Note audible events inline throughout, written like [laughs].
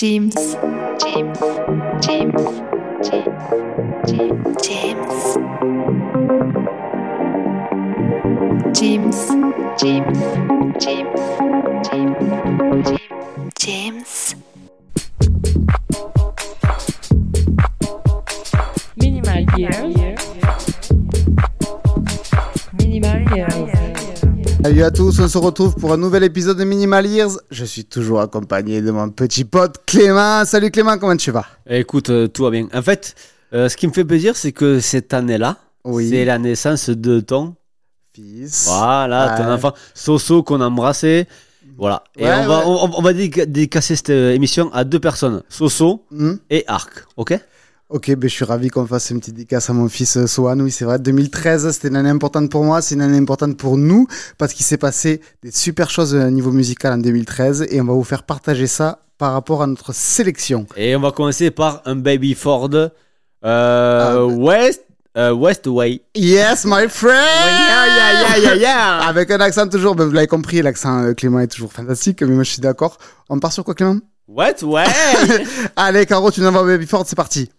James. James. James. James. James. James. James. James. James. James. Salut à tous, on se retrouve pour un nouvel épisode de Minimal Years. Je suis toujours accompagné de mon petit pote Clément. Salut Clément, comment tu vas? Écoute, euh, tout va bien. En fait, euh, ce qui me fait plaisir, c'est que cette année-là, Oui. c'est la naissance de ton, Fils. voilà, ton enfant, Soso qu'on a embrassé. Voilà. Et Ouais, on, va, ouais. on, on va dédica- dédicacer cette euh, émission à deux personnes, Soso Hmm et Arc. Ok? Ok, ben, je suis ravi qu'on fasse une petite dédicace à mon fils euh, Sohan. Oui, c'est vrai, 2013, c'était une année importante pour moi, c'est une année importante pour nous, parce qu'il s'est passé des super choses au niveau musical en 2013, et on va vous faire partager ça par rapport à notre sélection. Et on va commencer par un Baby Ford euh, Ah, bah. West, euh, West Way. Yes, my friend Yeah, yeah, yeah, yeah, yeah. [laughs] Avec un accent toujours, ben, vous l'avez compris, l'accent euh, Clément est toujours fantastique, mais moi je suis d'accord. On part sur quoi Clément? What Way [laughs] Allez, Caro, tu nous envoies Baby Ford, c'est parti.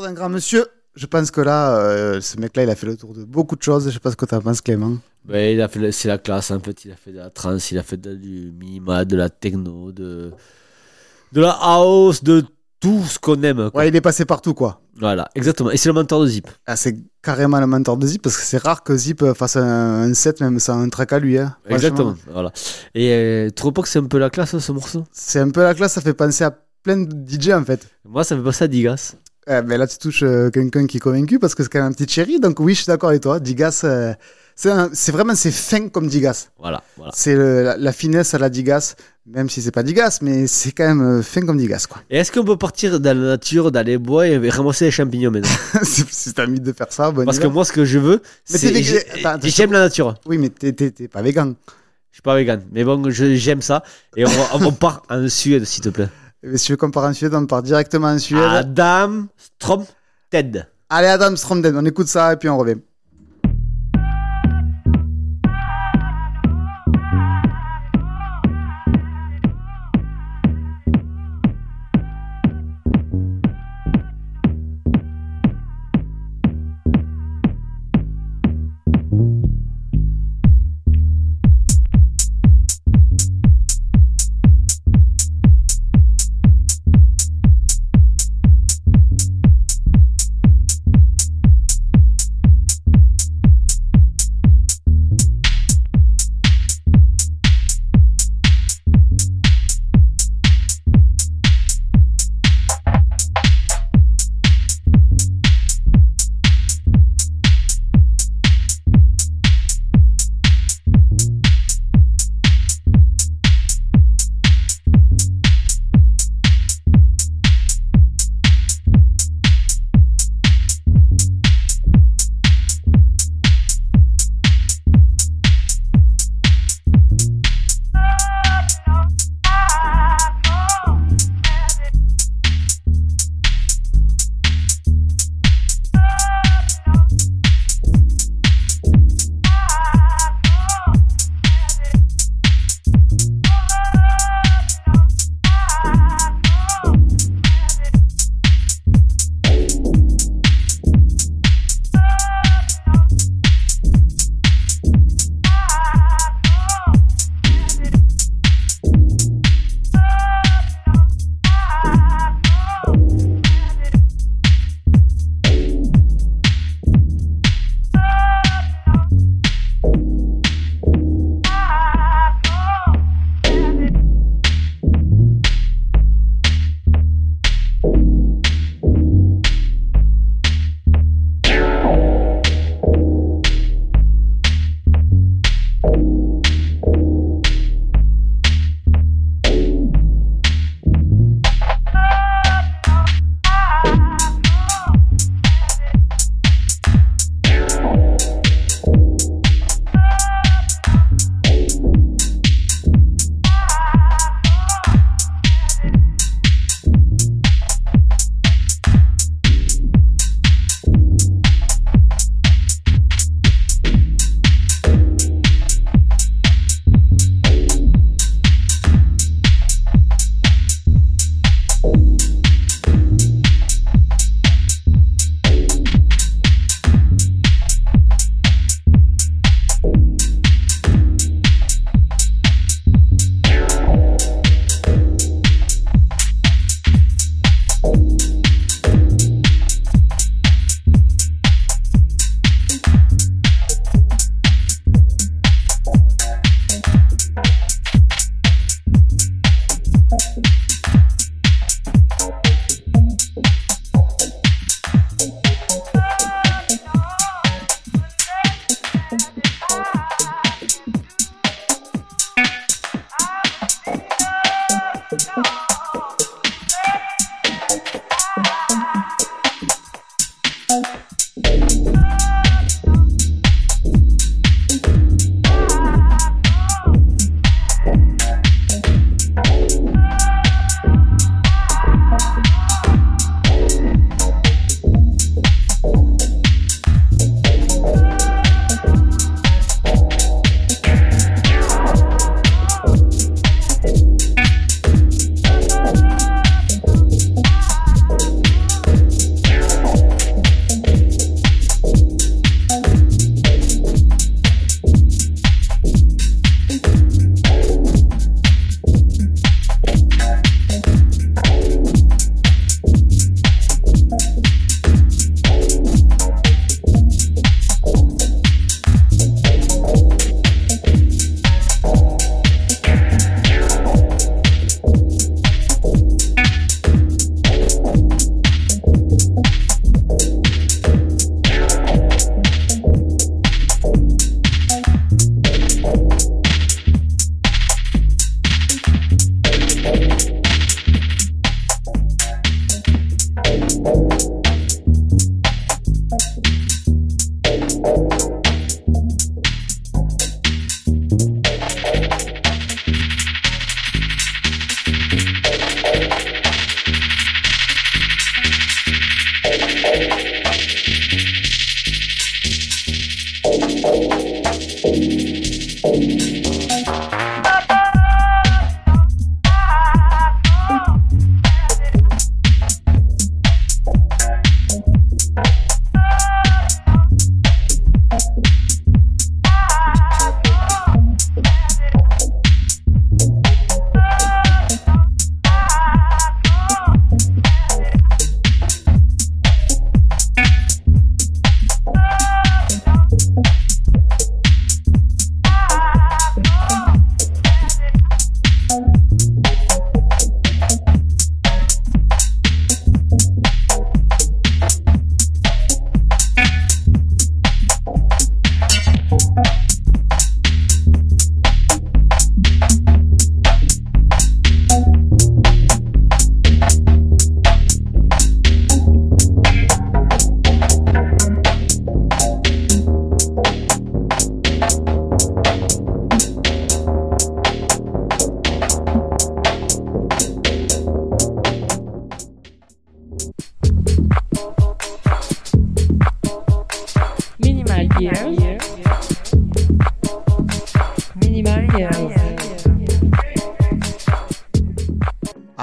D'un grand monsieur. Je pense que là, euh, ce mec-là, il a fait le tour de beaucoup de choses. Je sais pas ce que tu en penses, Clément. Ouais, il a fait, c'est la classe, en fait. Il a fait de la trance, il a fait de- du minimal, de la techno, de, de la house, de tout ce qu'on aime. quoi. Ouais, il est passé partout, quoi. Voilà, exactement. Et c'est le mentor de Zip. Ah, c'est carrément le mentor de Zip parce que c'est rare que Zip fasse un, un set même sans un track à lui. Hein. Exactement. Voilà. Et euh, tu trouves pas que c'est un peu la classe, ce morceau? C'est un peu la classe, ça fait penser à plein de DJ en fait. Moi, ça me fait penser à Digas. Eh ben là, tu touches euh, quelqu'un qui est convaincu parce que c'est quand même un petit chéri. Donc oui, je suis d'accord avec toi. Digas, euh, c'est vraiment c'est fin comme Digas. Voilà, voilà. C'est la, la finesse à la Digas, même si c'est pas Digas, mais c'est quand même euh, fin comme Digas quoi. Et est-ce qu'on peut partir dans la nature, dans les bois et ramasser les champignons maintenant? Si t'as envie de faire ça, bon. Parce que moi, ce que je veux, Mais c'est. J'aime la nature. oui, mais t'es- pas vegan. Je suis pas vegan. Mais bon, j'aime ça. Et on, on [laughs] part en Suède, s'il te plaît. Et si tu veux qu'on part en Suède, on part directement en Suède. Adam Strom Ted. Allez, Adam Stromden, on écoute ça et puis on revient.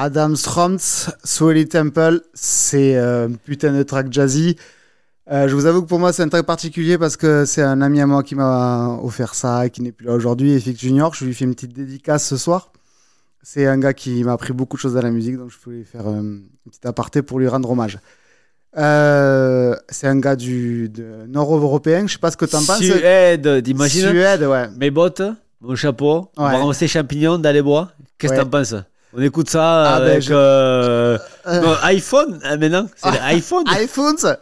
Adam Stromtz, Swelly Temple, c'est euh, un putain de track jazzy. Euh, je vous avoue que pour moi, c'est un track particulier parce que c'est un ami à moi qui m'a offert ça et qui n'est plus là aujourd'hui, Efik Junior. Je lui fais une petite dédicace ce soir. C'est un gars qui m'a appris beaucoup de choses à la musique, donc je voulais faire euh, une petite aparté pour lui rendre hommage. Euh, c'est un gars du de nord-européen, je sais pas ce que t'en penses. Suède, t'imagines? Suède, ouais. Mes bottes, mon chapeau, on va Ouais. ramasser champignons dans les bois. Qu'est-ce que Ouais. t'en penses? On écoute ça Ah, ben, avec je- euh, Euh. non, iPhone euh, maintenant. C'est l'iPhone. iPhones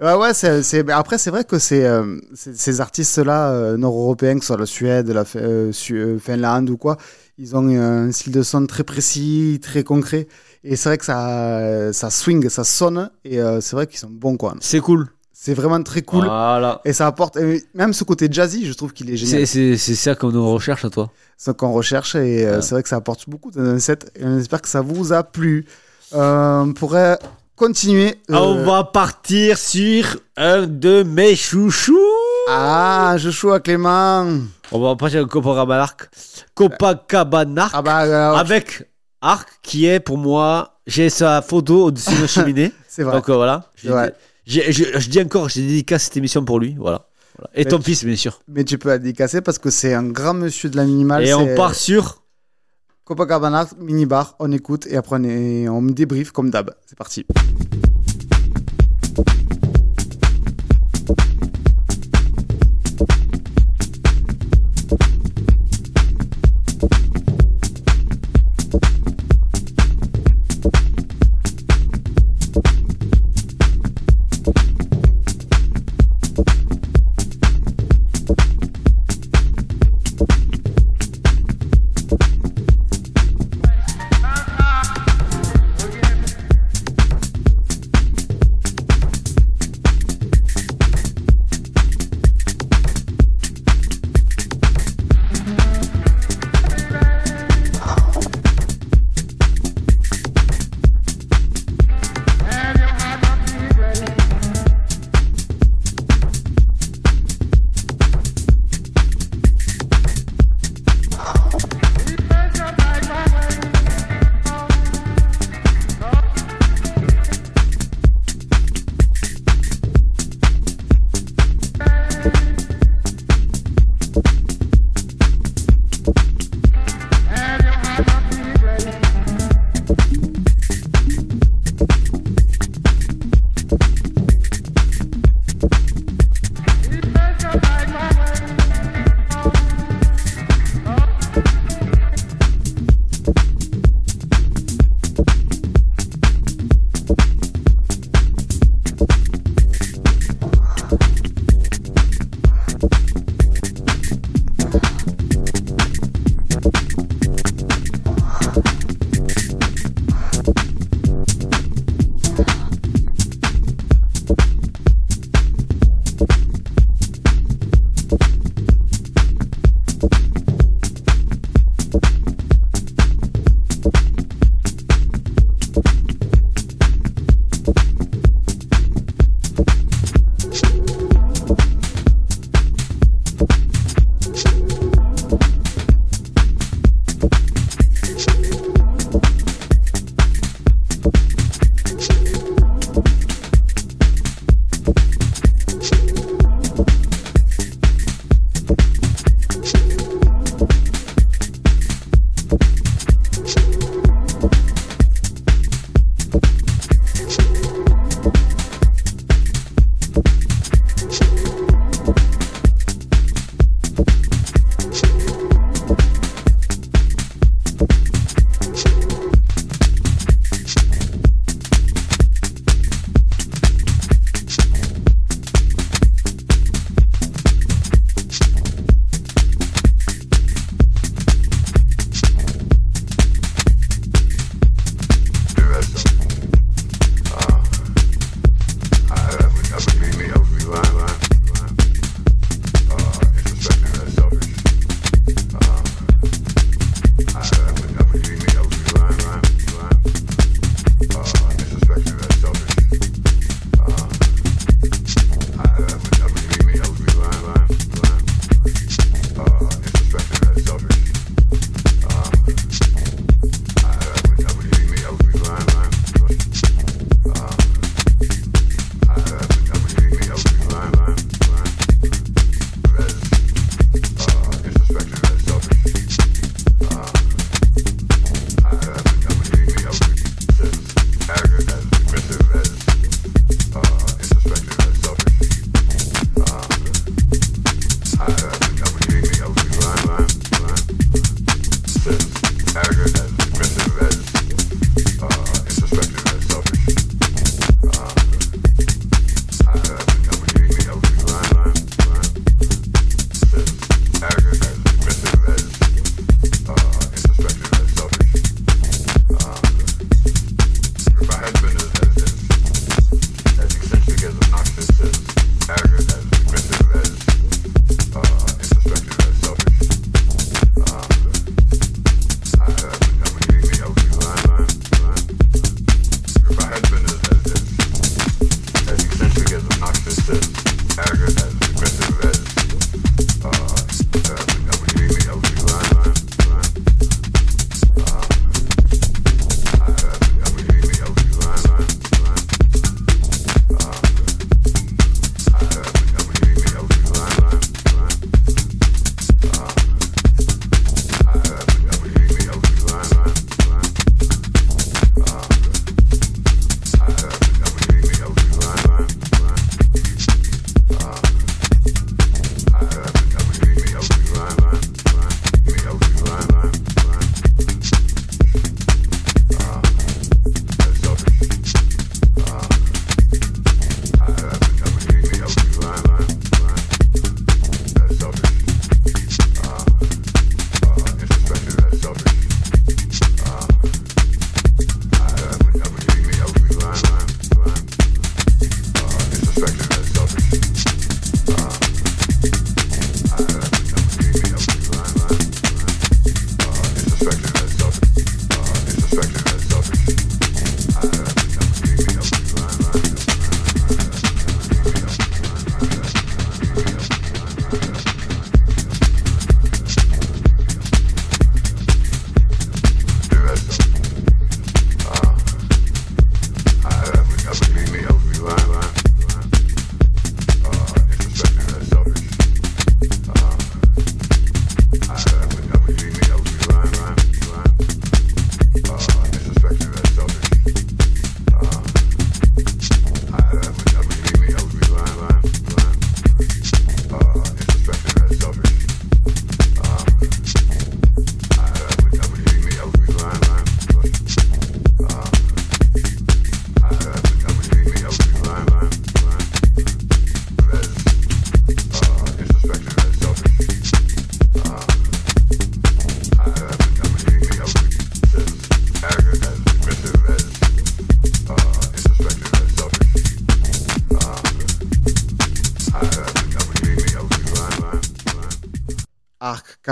Ouais, ouais, c'est, c'est- mais après, c'est vrai que c'est, euh, ces artistes-là, euh, nord-européens, que ce soit la Suède, la euh, Su- euh, Finlande ou quoi, ils ont un style de son très précis, très concret. Et c'est vrai que ça, ça swing, ça sonne, et euh, c'est vrai qu'ils sont bons, quoi. C'est cool. C'est vraiment très cool. Voilà. Et ça apporte, et même ce côté jazzy, je trouve qu'il est C'est génial. c'est- c'est ça qu'on recherche à toi. ce qu'on recherche et euh, Ouais. c'est vrai que ça apporte beaucoup dans un set et on espère que ça vous a plu. Euh, on pourrait continuer. euh, On va partir sur un de mes chouchous. Ah, joue à Clément. On va passer au Copacabana Arc. Copacabana Arc Ah bah, euh, avec Arc qui est pour moi, j'ai sa photo au-dessus de la [laughs] cheminée. c'est vrai. Donc euh, voilà. Je, je dis encore, j'ai dédicace cette émission pour lui. Voilà. Voilà. Et Mais ton tu- fils, bien sûr. Mais tu peux la dédicasser parce que c'est un grand monsieur de la minimale. Et on part sur. Copacabana, minibar, on écoute et après on, est- on me débrief comme d'hab. C'est parti.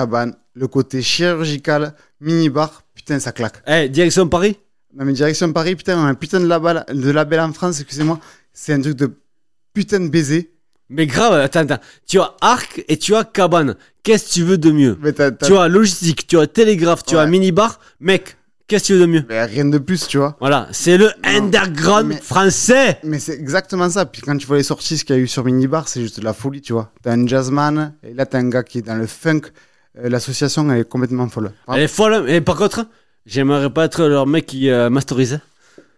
Cabane, le côté chirurgical, minibar, putain, ça claque. Eh, direction Paris Non, mais direction Paris, putain, un putain de label, de label en France, excusez-moi. C'est un truc de putain de baiser. Mais grave, attends, attends. Tu as arc et tu as cabane. Qu'est-ce que tu veux de mieux Mais t'as- t'as- Tu as logistique, tu as télégraphe, tu as Ouais. minibar. Mec, qu'est-ce que tu veux de mieux mais rien de plus, tu vois. Voilà, c'est le underground mais- français. Mais c'est exactement ça. Puis quand tu vois les sorties, ce qu'il y a eu sur Minibar, c'est juste de la folie, tu vois. T'as un jazzman, et là t'as un gars qui est dans le funk. Euh, L'association, est complètement folle. Elle est folle. Et par contre, j'aimerais pas être leur mec qui euh, masterise.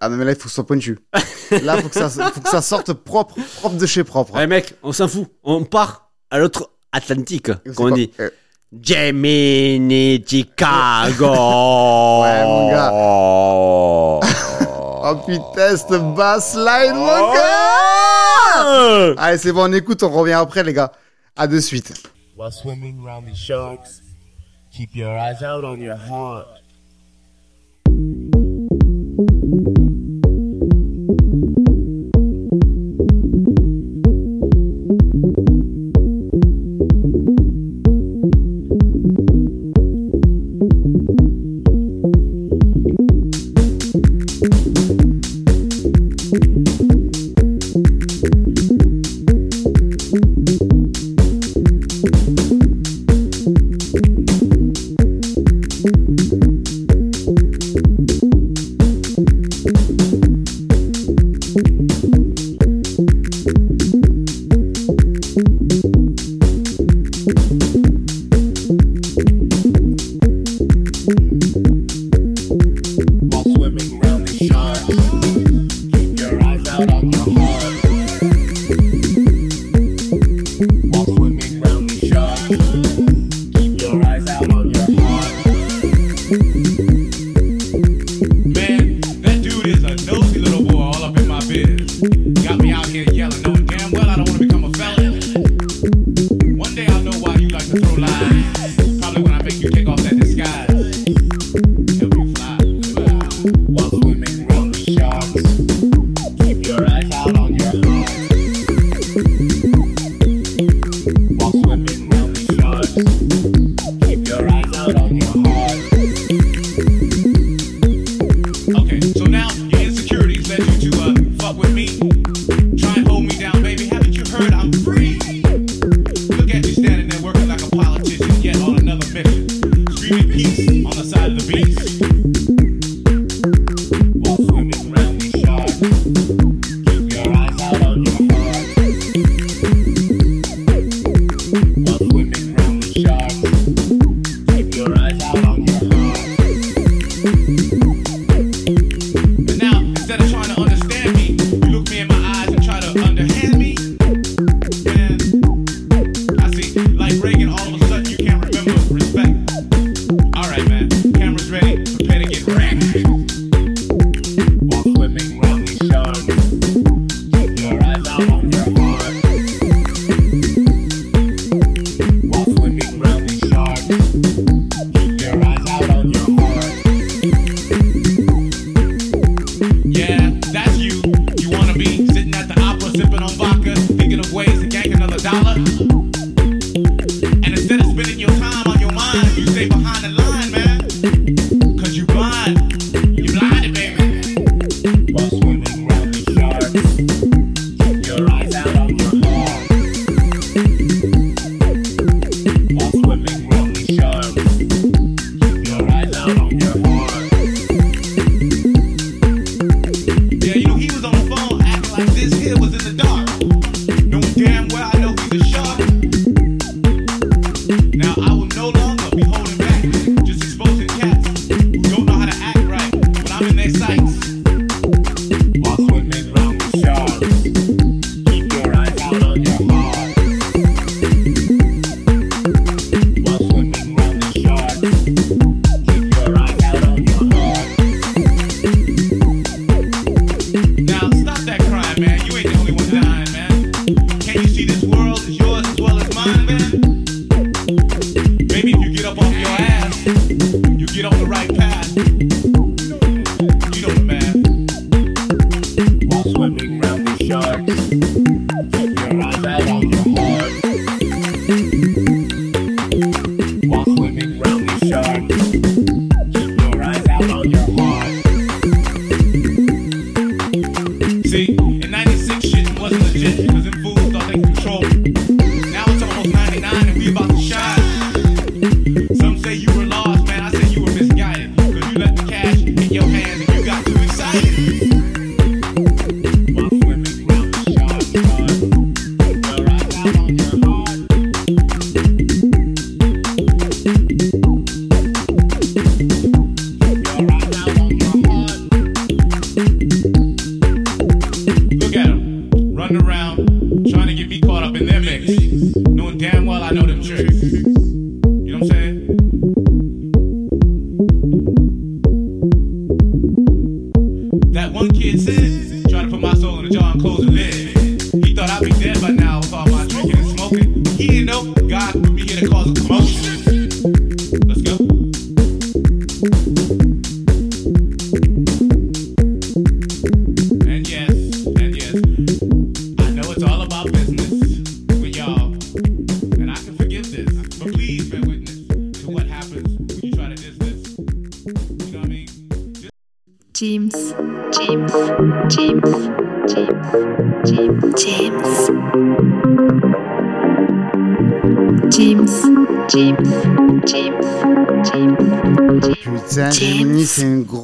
Ah non, mais là, il faut que ce soit pointu. [laughs] là, faut ça, faut que ça sorte propre, propre de chez propre. Eh mec, on s'en fout. On part à l'autre Atlantique, comme on dit. Euh, Gemini [laughs] Chicago. Ouais, mon gars. [laughs] Oh putain, cette bassline, mon gars Allez, c'est bon, on écoute, on revient après, les gars. À de suite. while swimming around these sharks. Keep your eyes out on your heart.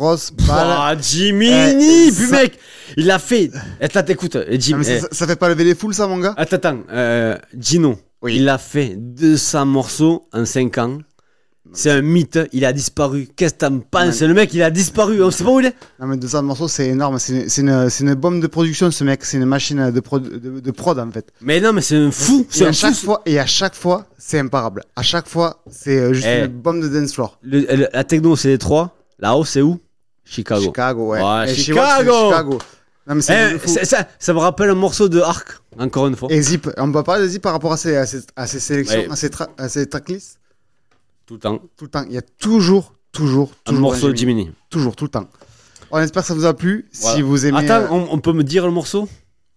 Grosse balle. Ah, Jiminy Eh, Puis ça- mec, il a fait. Attends, écoute, eh, Jim. Eh, ça, ça fait pas lever les foules, ça, mon gars Attends, attends. Euh, Gino, Oui. il a fait 200 morceaux en 5 ans. C'est un mythe, il a disparu. Qu'est-ce que t'en penses. Le mec, il a disparu. On sait pas où il est. Non, mais 200 morceaux, c'est énorme. C'est une, bombe de production, ce mec. C'est une machine de, prod, de, de prod, en fait. Mais non, mais c'est un fou. Et à chaque fois, et à chaque fois, c'est imparable. À chaque fois, c'est euh, juste Eh. une bombe de dance floor. Le- le- la techno, c'est les trois. La house, c'est où Chicago. Chicago, ouais. Ouais, Et Chicago, Chicago. Non, mais Eh, c'est- ça, ça me rappelle un morceau de Arc, encore une fois. Et Zip, on peut parler de Zip par rapport à ses, à ses, à ses sélections, Ouais. à, ses à ses tracklists? Tout le temps. Tout le temps. Il y a toujours, toujours, Un toujours morceau de Jiminy. Toujours, tout le temps. On espère que ça vous a plu. Voilà. Si vous aimez, Attends, euh, on, on peut me dire le morceau?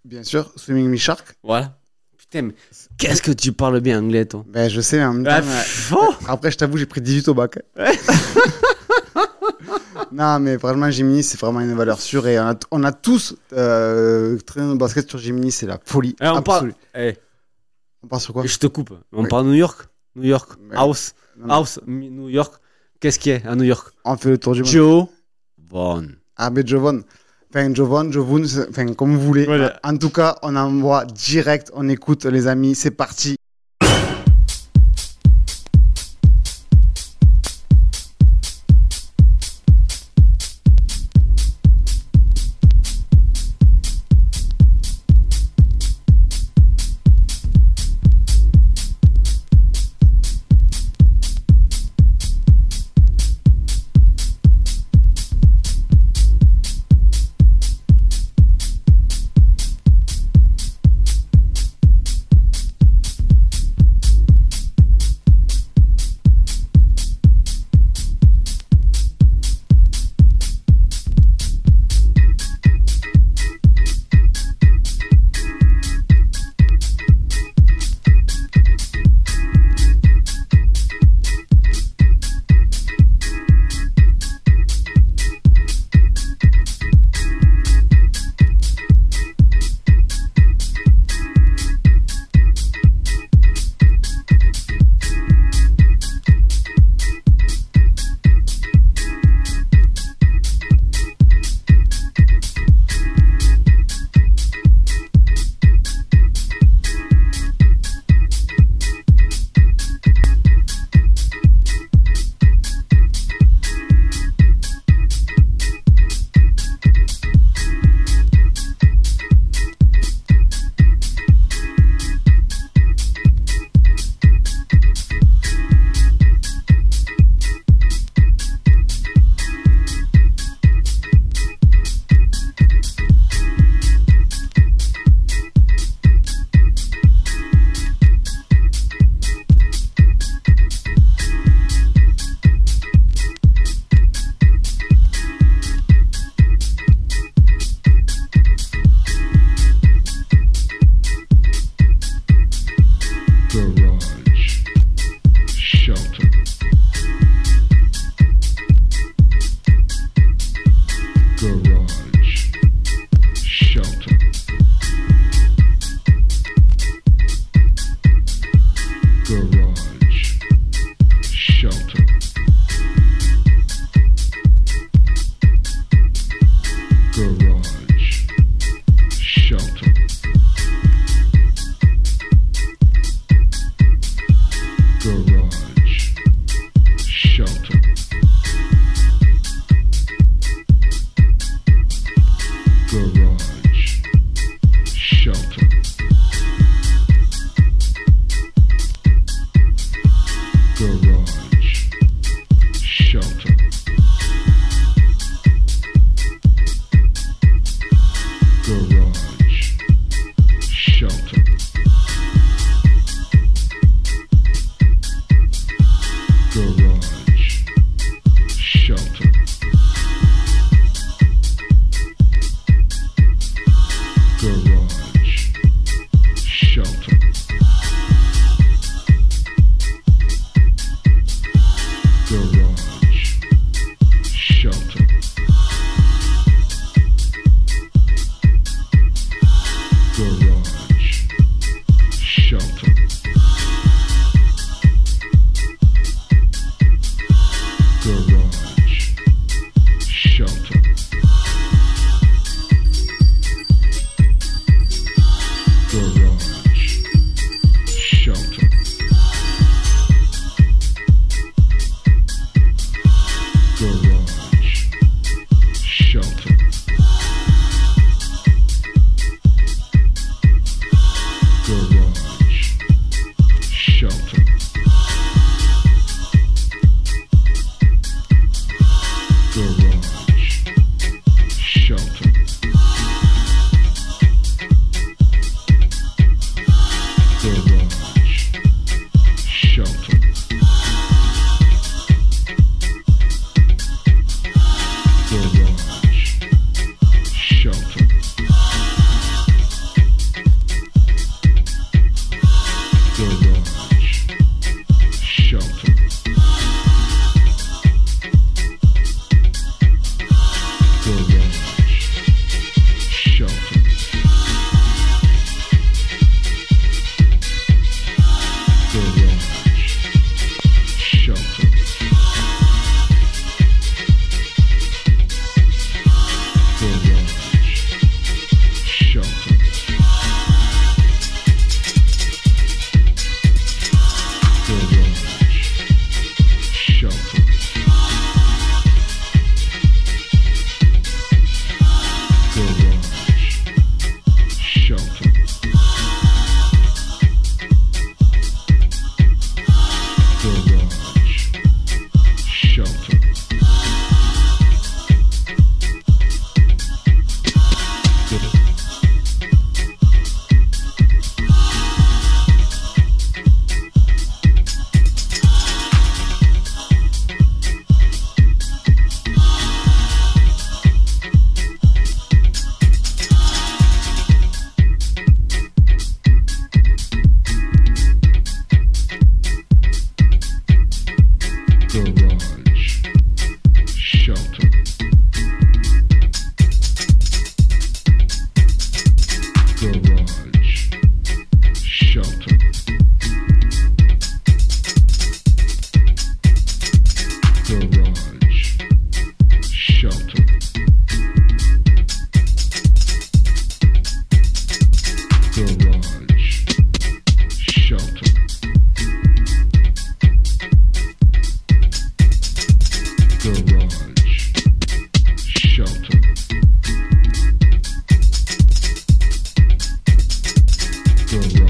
Bien sûr, Swimming Me Shark. Voilà. Putain, mais qu'est-ce que tu parles bien anglais, toi? Ben, je sais, mais en même temps, Ah, euh, Après, je t'avoue, j'ai pris 18 au bac. [laughs] non, mais vraiment, Jiminy, c'est vraiment une valeur sûre. Et on a, on a tous euh, traîné nos baskets sur Jiminy, c'est la folie. Eh, on parle. Eh, On part sur quoi? Je te coupe. On Oui. parle de New York New York. House. Non, House. New York. Qu'est-ce qu'il y a à New York? On fait le tour du monde. Joe Von. Ah, mais Jovon. Enfin, Jovon, c'est- enfin, comme vous voulez. Voilà. En tout cas, on envoie direct, on écoute, les amis. C'est parti. still. Afro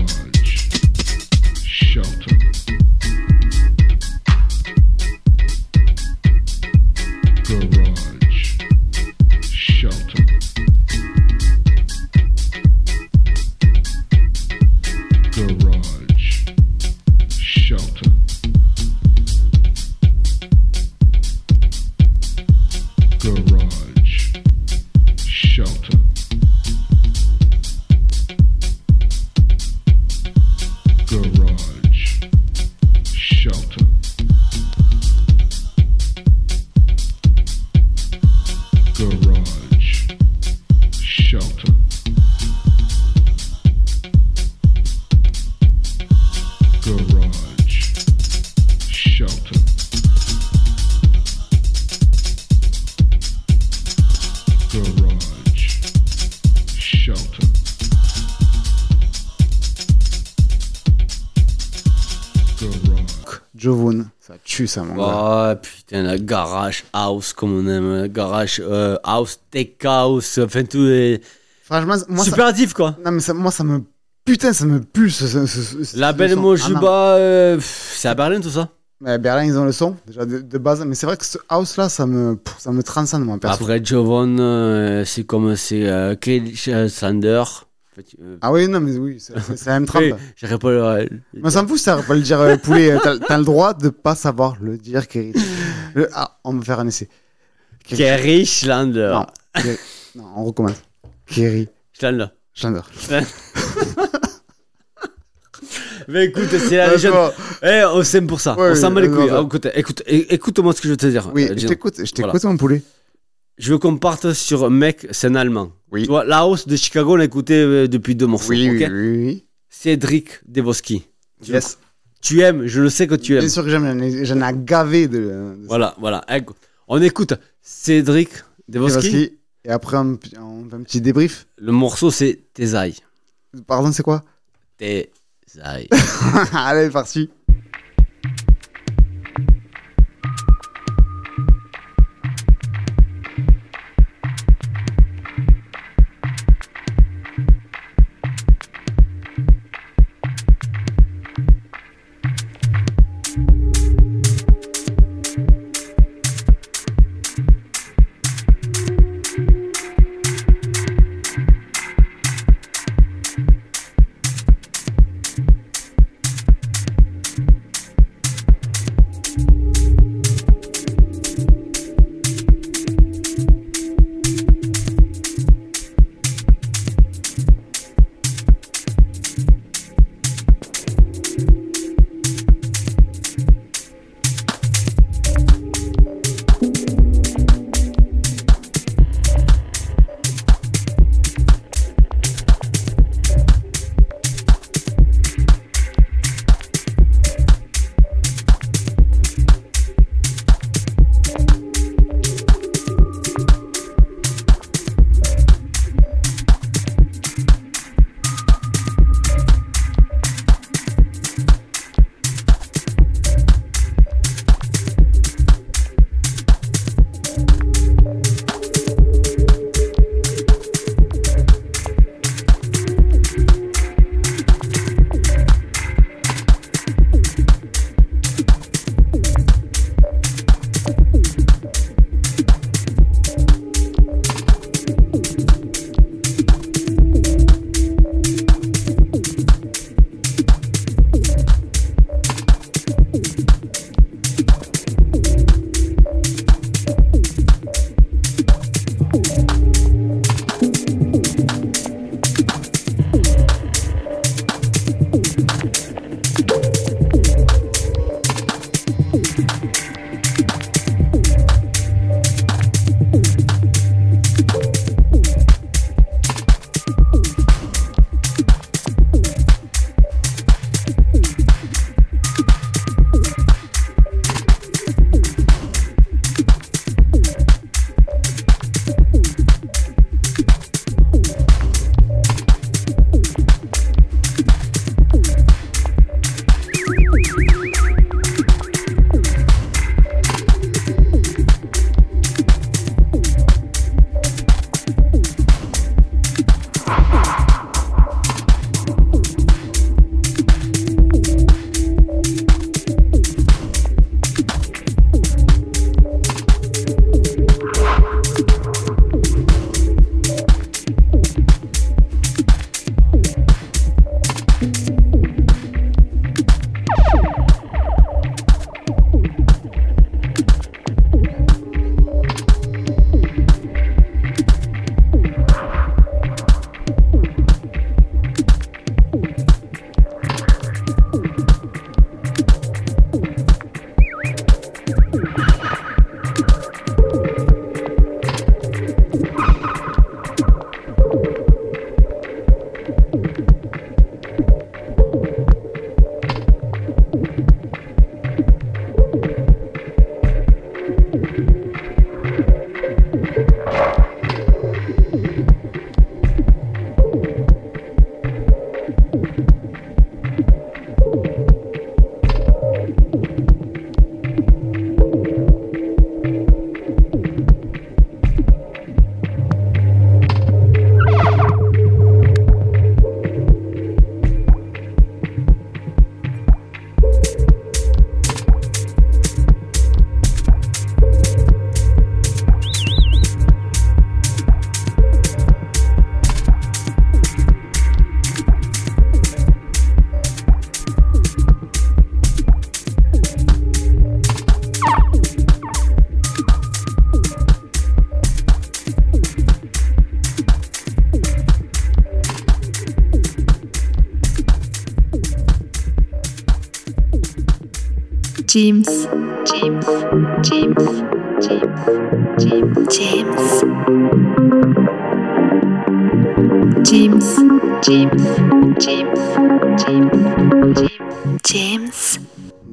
tue ça, mon gars. Oh putain, la garage house, comme on aime. la Garage euh, house, tech house, enfin tout est Franchement, moi, ça... superlatif quoi. Non, mais ça, moi, ça me. Putain, ça me pulse. ce- ce- ce- ce- La belle son. Ah, Mojuba, euh, c'est à Berlin tout ça. Mais Berlin, ils ont le son, déjà de, de base. Mais c'est vrai que ce house-là, ça me, ça me transcende, moi, perso. Après Jovon, euh, c'est comme c'est Kelly Sander. Euh, Ah oui, non, mais oui, c'est la même [laughs] trempe. J'irai pas le. Mais on s'en fout, ça pas le dire, euh, poulet. euh, T'as le droit de pas savoir le dire, Kerry. Le- [laughs] Ah, on va faire un essai. Kerry Schlander. Non, Kerry- non, on recommence. Kerry Schlander. Chandler. [laughs] Mais écoute, c'est la légende. Eh, on s'aime pour ça. Ouais, on s'en bat les oui, couilles. Ah, écoute, écoute, écoute-moi ce que je veux te dire. Oui, euh, je t'écoute, je t'écoute, Voilà. mon poulet. Je veux qu'on parte sur Mec, c'est un Allemand. Oui. Tu vois, la hausse de Chicago, on l'a écouté euh, depuis deux morceaux. Oui, oui, oui. Cédric Devoski. Tu- Yes. Tu aimes, je le sais que tu aimes. Bien sûr que j'aime, j'en ai- gavé de. de Voilà, voilà. Écoute, On écoute Cédric Devoski. Devoski. Et après, on, on fait un petit débrief. Le morceau, c'est Tes ailes. Pardon, c'est quoi? Tes ailes. [laughs] Allez, parti. James, James, James, James, James, James, James, James, James, James,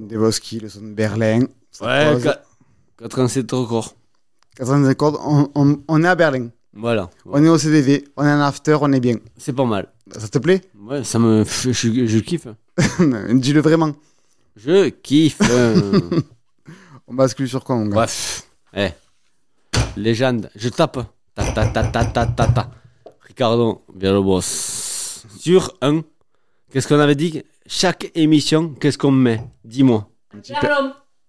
Devoski, le son de Berlin. Ouais, pose. qua- 87 records. 85 cordes, on, on- on est à Berlin. Voilà. On est au CDV, on est en after, on est bien. C'est pas mal. Ça te plaît Ouais, ça me. Je, je kiffe. Dis-le vraiment. Je kiffe. euh. [laughs] On bascule sur quoi, mon gars? Bref. Eh. Légende. Je tape. Ta ta ta ta ta ta ta. Ricardo, viens le boss. Sur un. Qu'est-ce qu'on avait dit? Chaque émission, qu'est-ce qu'on met? Dis-moi.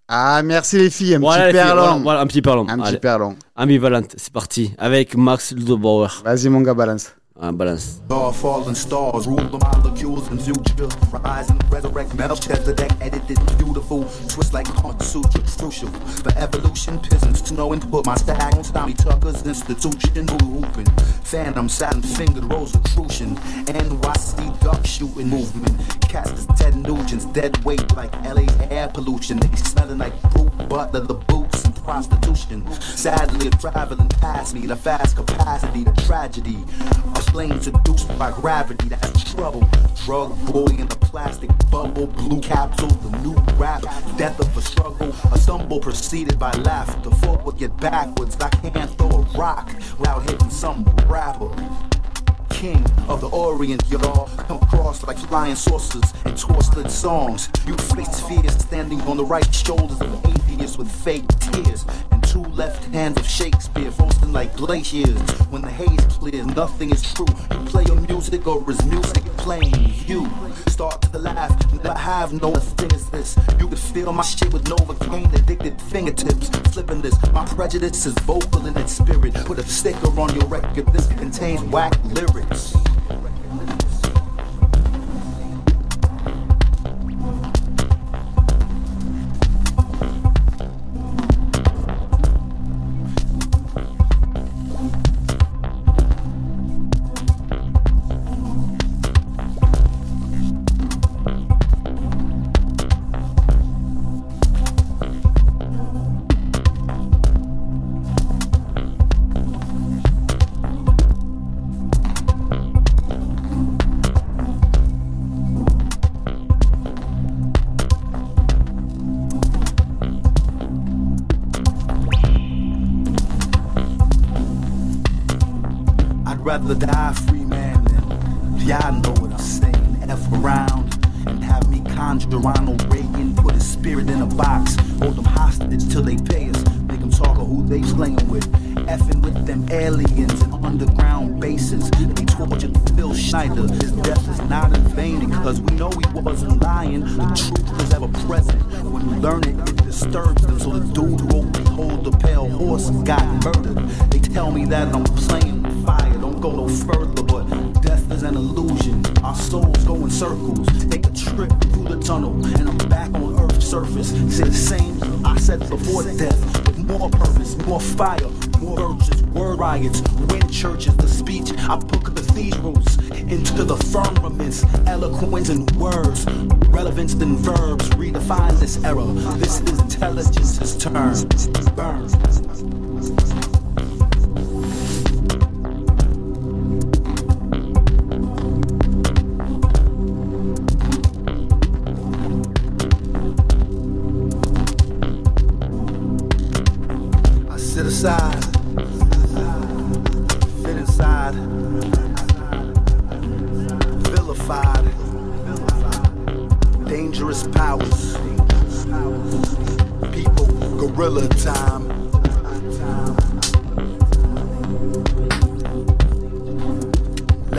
Ah, merci les filles, un Voilà, petit les filles, perlon. voilà, voilà, un petit perlon. Un petit Allez, perlon. ambivalente, c'est parti. Avec Max Ludobauer. Vas-y, mon gars, balance. Ah, balance. All fallen stars rule the molecules in future. Rise and resurrect metal deck edited beautiful. Twist like Kama Sutra, crucial. For evolution, peasants to know and put my stag on Tommy Tucker's institution. Who? Phantom, satin fingered Rosicrucian. NYC duck shooting movement. Cast is Ted Nugent's dead weight like LA air pollution. They smelling like fruit, butter, the boots and prostitution. Sadly, a traveling past me, the fast capacity, the tragedy. A flame seduced by gravity, that's trouble. Drug boy in the plastic bubble, blue capsule, the new rap, death of a struggle. A stumble preceded by laughter. Forward get backwards, I can't throw a rock without hitting some rapper king of the Orient, y'all. Come across like flying saucers and twisted songs. You face fears standing on the right shoulders of atheists with fake tears. And two left hands of Shakespeare frosting like glaciers. When the haze clears, nothing is true. You play your music or is music playing you? Start to laugh, I have no this. You can feel my shit with Novocaine addicted fingertips. Flipping this, my prejudice is vocal in its spirit. Put a sticker on your record, this contains whack lyrics.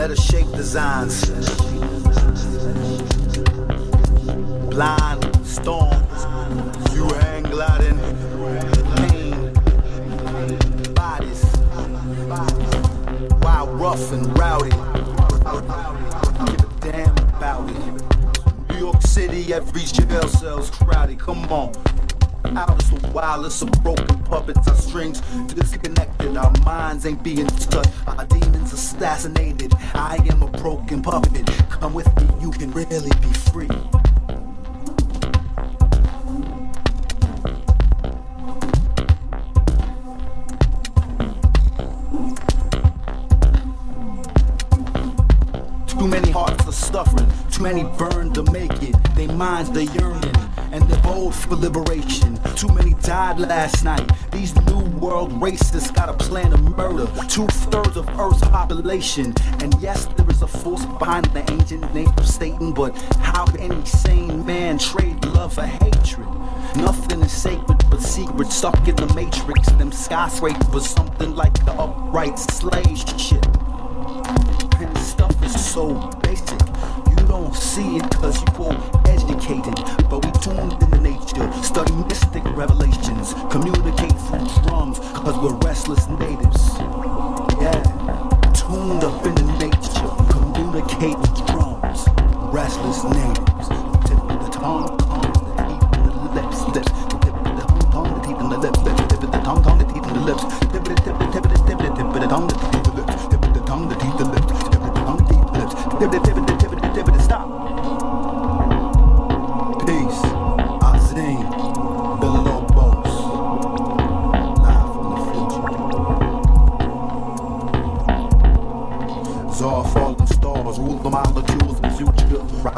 Let us shape designs. Blind storm, you hang gliding, pain, bodies, wild, rough and rowdy. Give a damn about it. New York City, every jail cell's crowded. Come on out of so wild, it's some broken puppets. Our strings disconnected, our minds ain't being touched. Our demons assassinated. I am a broken puppet. Come with me, you can really be free. Too many hearts are suffering, too many burn to make it. They minds, they yearn for liberation. Too many died last night. These new world racists got a plan of murder. Two thirds of Earth's population. And yes, there is a force behind the ancient name of Satan, but how can any sane man trade love for hatred? Nothing is sacred but secret, stuck in the matrix. Them skyscrapers, something like the upright slave ship. And stuff is so basic. You don't see it cause you all educated. But we tuned into nature, study mystic revelations, communicate through drums cause we're restless natives. Yeah, tuned up into nature, communicate with drums, restless natives. Tip the tongue, tongue, the teeth, and the lips, lips. Tip the tongue, tongue, the teeth, and the lips, lips. Tip the tongue, tongue, the teeth, and the lips. Tip of the tip the tip the tip the tip of the tongue, the teeth, the lips. Tip of the tongue, the teeth, the lips. Tip of the tongue, the teeth, the lips. Tip of the tip the tip the tip the stop.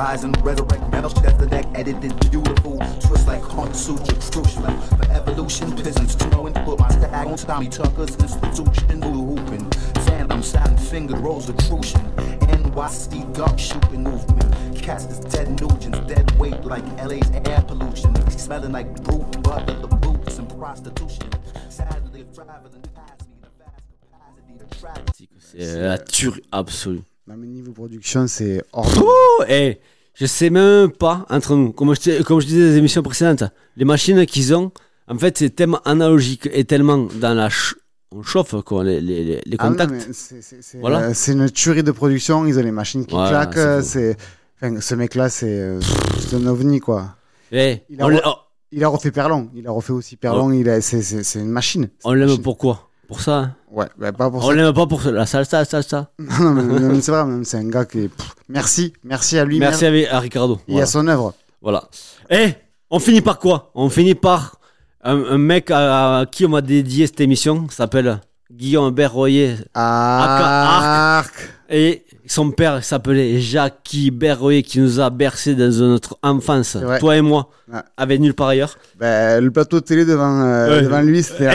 Rise and resurrect metal chest deck, edited beautiful. Twist like Hunt Suture, crucial for evolution. Peasants to know and put my stag on Tommy Tucker's institution. Blue hooping, phantom, satin fingered Rosicrucian. NYC dark shooting movement. Cast is Ted Nugent's dead weight like LA's air pollution. Smelling like brute butter, the boots and prostitution. Sadly, if traveling past me, the vast capacity to travel. C'est la tuerie absolue. Non, mais niveau production, c'est hors Oh, eh, je sais même pas entre nous. Comme je, te- comme je disais dans les émissions précédentes, les machines qu'ils ont, en fait, c'est tellement analogique et tellement dans la. ch- on chauffe quoi, les, les, Ah contacts. mais c'est- Voilà. euh, une tuerie de production. Ils ont les machines qui Voilà, claquent. c'est enfin, ce mec-là, c'est, euh, c'est un ovni, quoi. Eh, Il a on re- l'a- oh, Il a refait Perlon. Il a refait aussi Perlon. Il a, c'est, une machine. On l'aime pourquoi? Pour ça. hein. Ouais, bah, pas pour On ça. l'aime pas pour la salsa, salsa. [laughs] non, mais, mais c'est vrai, même, c'est un gars qui est. pff, merci, merci à lui. Merci à, à Ricardo. Et Voilà. à son œuvre. Voilà. Eh, on finit par quoi? On finit par un, un mec à, à qui on m'a dédié cette émission, qui s'appelle Guillaume Berroyer. Arc. Et son père s'appelait Jackie Berroyer, qui nous a bercé dans notre enfance, toi et moi, Ouais. avec nulle part ailleurs. Bah, le plateau de télé devant, euh, Ouais. devant lui, c'était.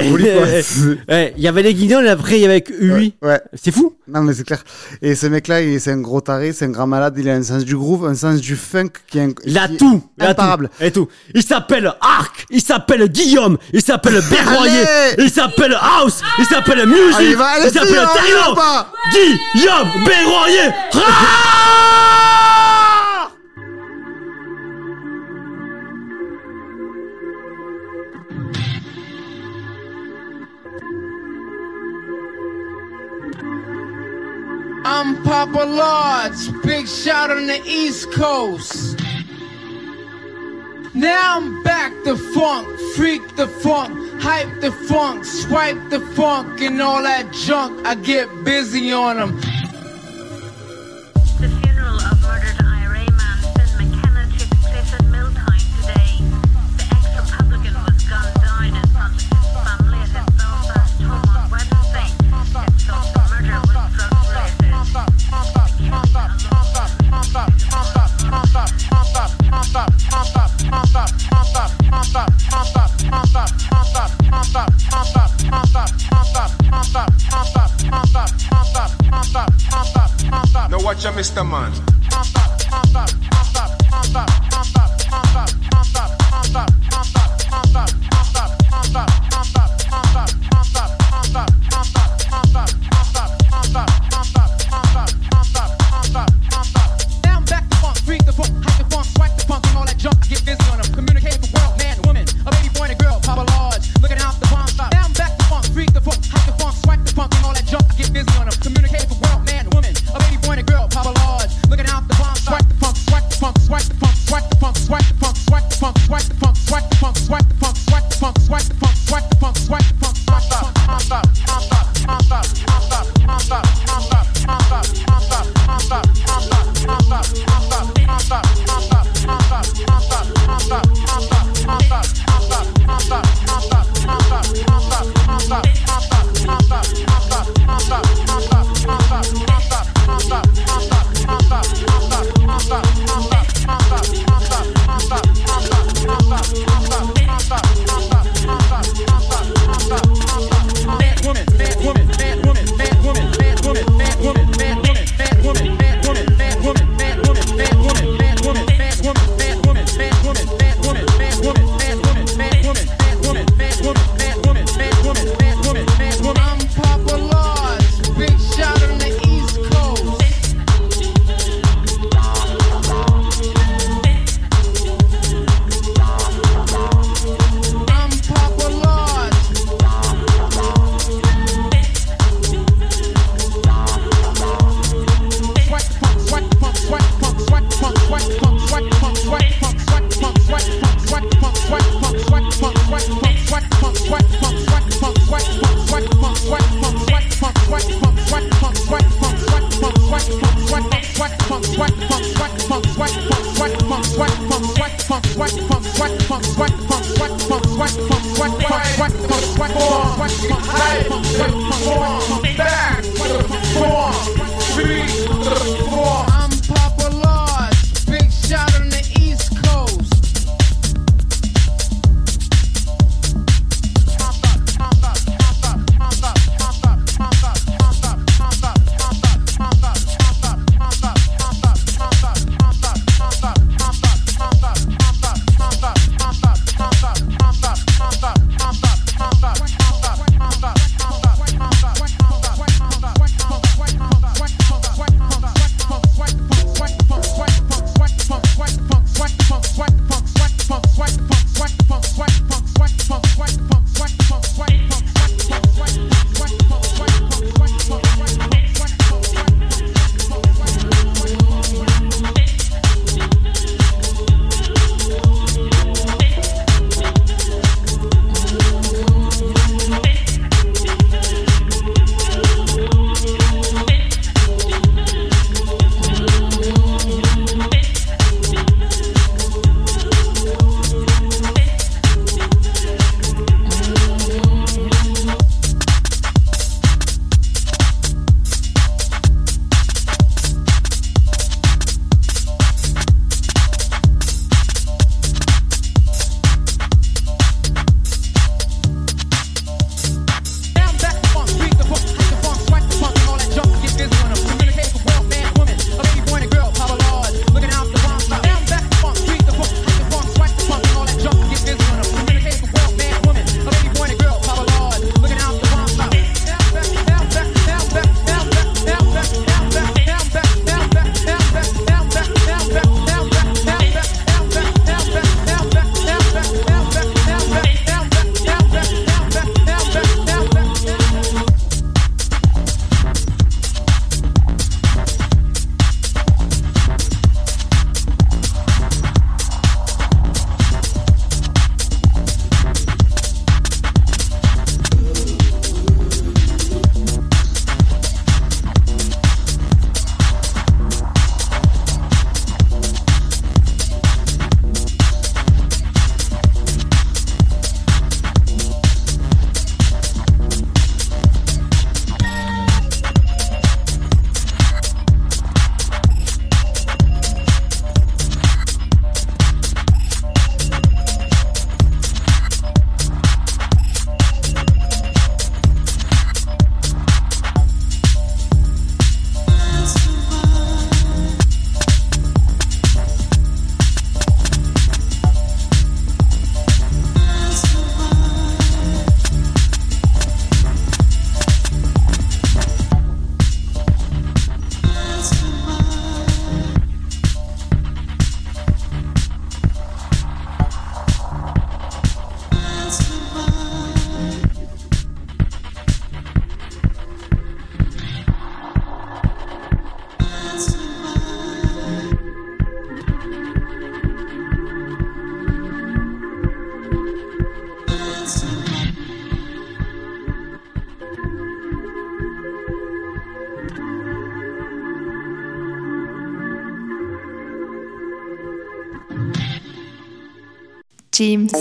Eh, [laughs] Il y avait les guignols et après il y avait lui. Ouais. C'est fou Non, mais c'est clair. Et ce mec-là, c'est un gros taré, c'est un grand malade. Il a un sens du groove, un sens du funk qui est, Il a tout, il a imparable. tout, et tout. Il s'appelle Arc, il s'appelle Guillaume, il s'appelle Berroyer, il s'appelle House, il s'appelle Music, Allez, va, allez, il s'appelle Techno. pas Guillaume Berroyer. I'm Papa Large, big shot on the East Coast. Now I'm back the funk, freak the funk, hype the funk, swipe the funk, and all that junk. I get busy on them. Now watch your Mr. Man. James,